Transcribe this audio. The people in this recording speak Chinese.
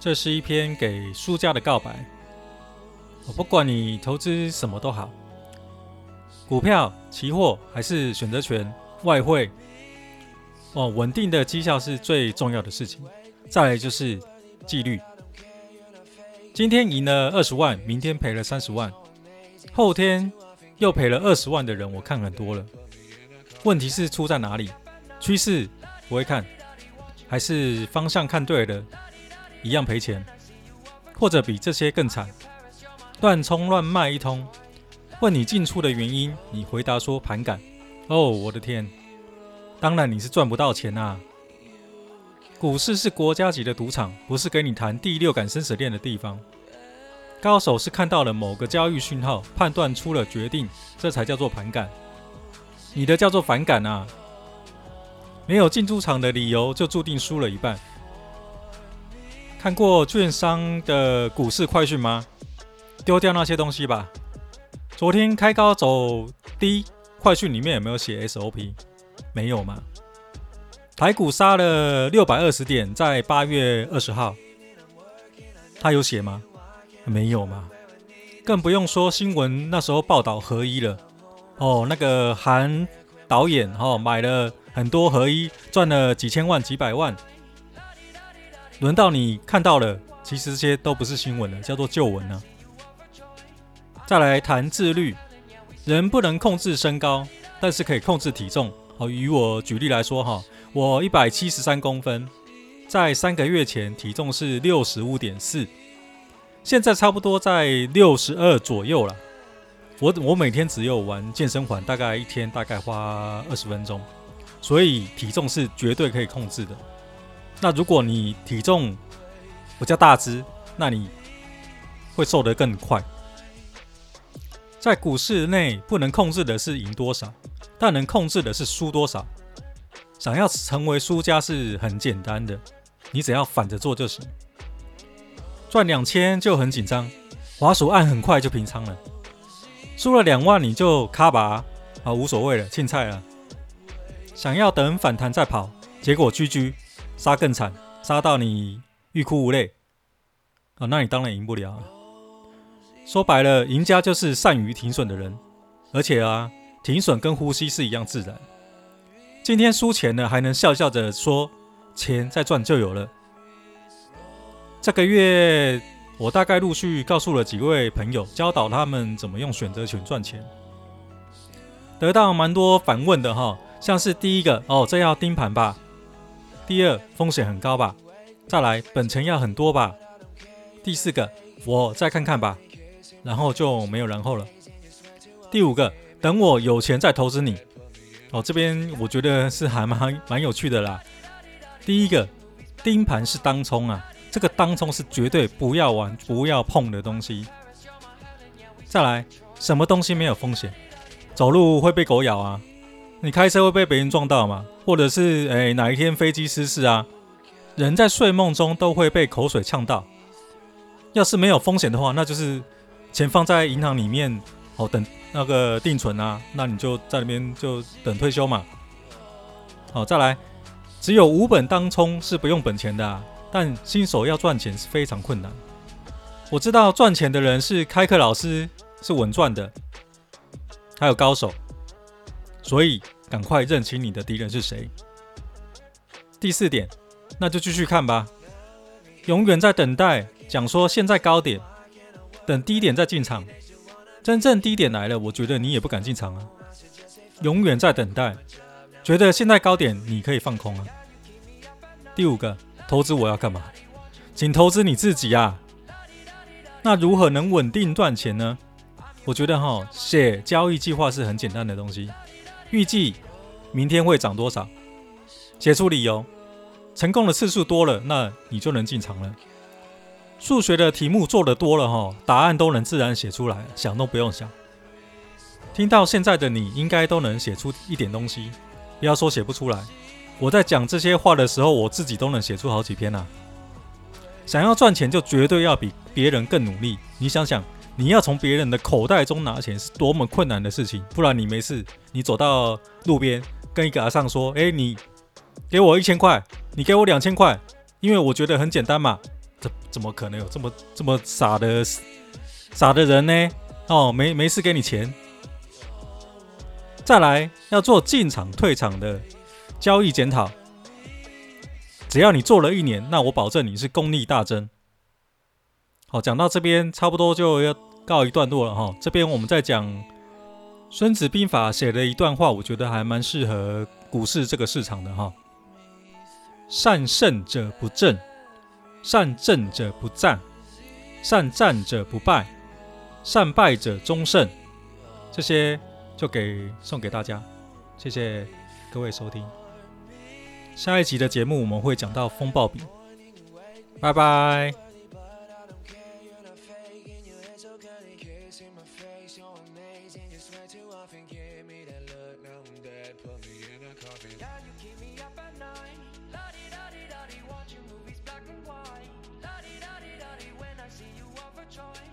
这是一篇给输家的告白。我不管你投资什么都好，股票、期货还是选择权、外汇，哦，稳定的绩效是最重要的事情。再来就是纪律。今天赢了二十万，明天赔了三十万，后天又赔了二十万的人，我看很多了。问题是出在哪里？趋势不会看，还是方向看对了，一样赔钱，或者比这些更惨，乱冲乱卖一通。问你进出的原因，你回答说盘感。哦，我的天，当然你是赚不到钱啊！股市是国家级的赌场，不是跟你谈第六感生死恋的地方。高手是看到了某个交易讯号，判断出了决定，这才叫做盘感。你的叫做反感啊！没有进出场的理由，就注定输了一半。看过券商的股市快讯吗？丢掉那些东西吧。昨天开高走低，快讯里面有没有写 SOP？没有吗？台股杀了六百二十点，在八月二十号，他有写吗？没有吗？更不用说新闻那时候报道合一了。哦，那个韩导演哦，买了很多合一，赚了几千万、几百万。轮到你看到了，其实这些都不是新闻了，叫做旧闻呢。再来谈自律，人不能控制身高，但是可以控制体重。好，以我举例来说哈，我一百七十三公分，在三个月前体重是六十五点四，现在差不多在六十二左右了。我我每天只有玩健身环，大概一天大概花二十分钟，所以体重是绝对可以控制的。那如果你体重比较大只，那你会瘦得更快。在股市内不能控制的是赢多少，但能控制的是输多少。想要成为输家是很简单的，你只要反着做就行。赚两千就很紧张，滑鼠按很快就平仓了。输了两万你就卡吧，啊，无所谓了，青菜了。想要等反弹再跑，结果 GG 杀更惨，杀到你欲哭无泪啊，那你当然赢不了。说白了，赢家就是善于停损的人，而且啊，停损跟呼吸是一样自然。今天输钱了，还能笑笑着说钱再赚就有了。这个月。我大概陆续告诉了几位朋友，教导他们怎么用选择权赚钱，得到蛮多反问的哈，像是第一个哦，这要盯盘吧；第二，风险很高吧；再来，本钱要很多吧；第四个，我再看看吧，然后就没有然后了。第五个，等我有钱再投资你。哦，这边我觉得是还蛮蛮有趣的啦。第一个，盯盘是当冲啊。这个当冲是绝对不要玩、不要碰的东西。再来，什么东西没有风险？走路会被狗咬啊？你开车会被别人撞到吗？或者是诶哪一天飞机失事啊？人在睡梦中都会被口水呛到。要是没有风险的话，那就是钱放在银行里面哦，等那个定存啊，那你就在那边就等退休嘛。好，再来，只有无本当冲是不用本钱的啊。但新手要赚钱是非常困难。我知道赚钱的人是开课老师，是稳赚的，还有高手，所以赶快认清你的敌人是谁。第四点，那就继续看吧。永远在等待，讲说现在高点，等低点再进场。真正低点来了，我觉得你也不敢进场啊。永远在等待，觉得现在高点你可以放空啊。第五个。投资我要干嘛？请投资你自己啊！那如何能稳定赚钱呢？我觉得哈，写交易计划是很简单的东西。预计明天会涨多少？写出理由。成功的次数多了，那你就能进场了。数学的题目做得多了哈，答案都能自然写出来，想都不用想。听到现在的你应该都能写出一点东西，不要说写不出来。我在讲这些话的时候，我自己都能写出好几篇啊。想要赚钱，就绝对要比别人更努力。你想想，你要从别人的口袋中拿钱，是多么困难的事情。不然你没事，你走到路边跟一个阿桑说：“哎，你给我一千块，你给我两千块，因为我觉得很简单嘛。怎怎么可能有这么这么傻的傻的人呢？哦，没没事给你钱。再来要做进场退场的交易检讨，只要你做了一年，那我保证你是功力大增。好，讲到这边差不多就要告一段落了哈。这边我们再讲《孙子兵法》写的一段话，我觉得还蛮适合股市这个市场的哈。善胜者不正，善正者不战，善战者不败，善败者终胜。这些。就给送给大家，谢谢各位收听。下一集的节目我们会讲到风报比，拜拜。Give me that look, now I'm dead. Put me in a coffin. Yeah, you keep me up at night. La di da di da di, watching movies black and white. La di da di da di, when I see you, I'll joy.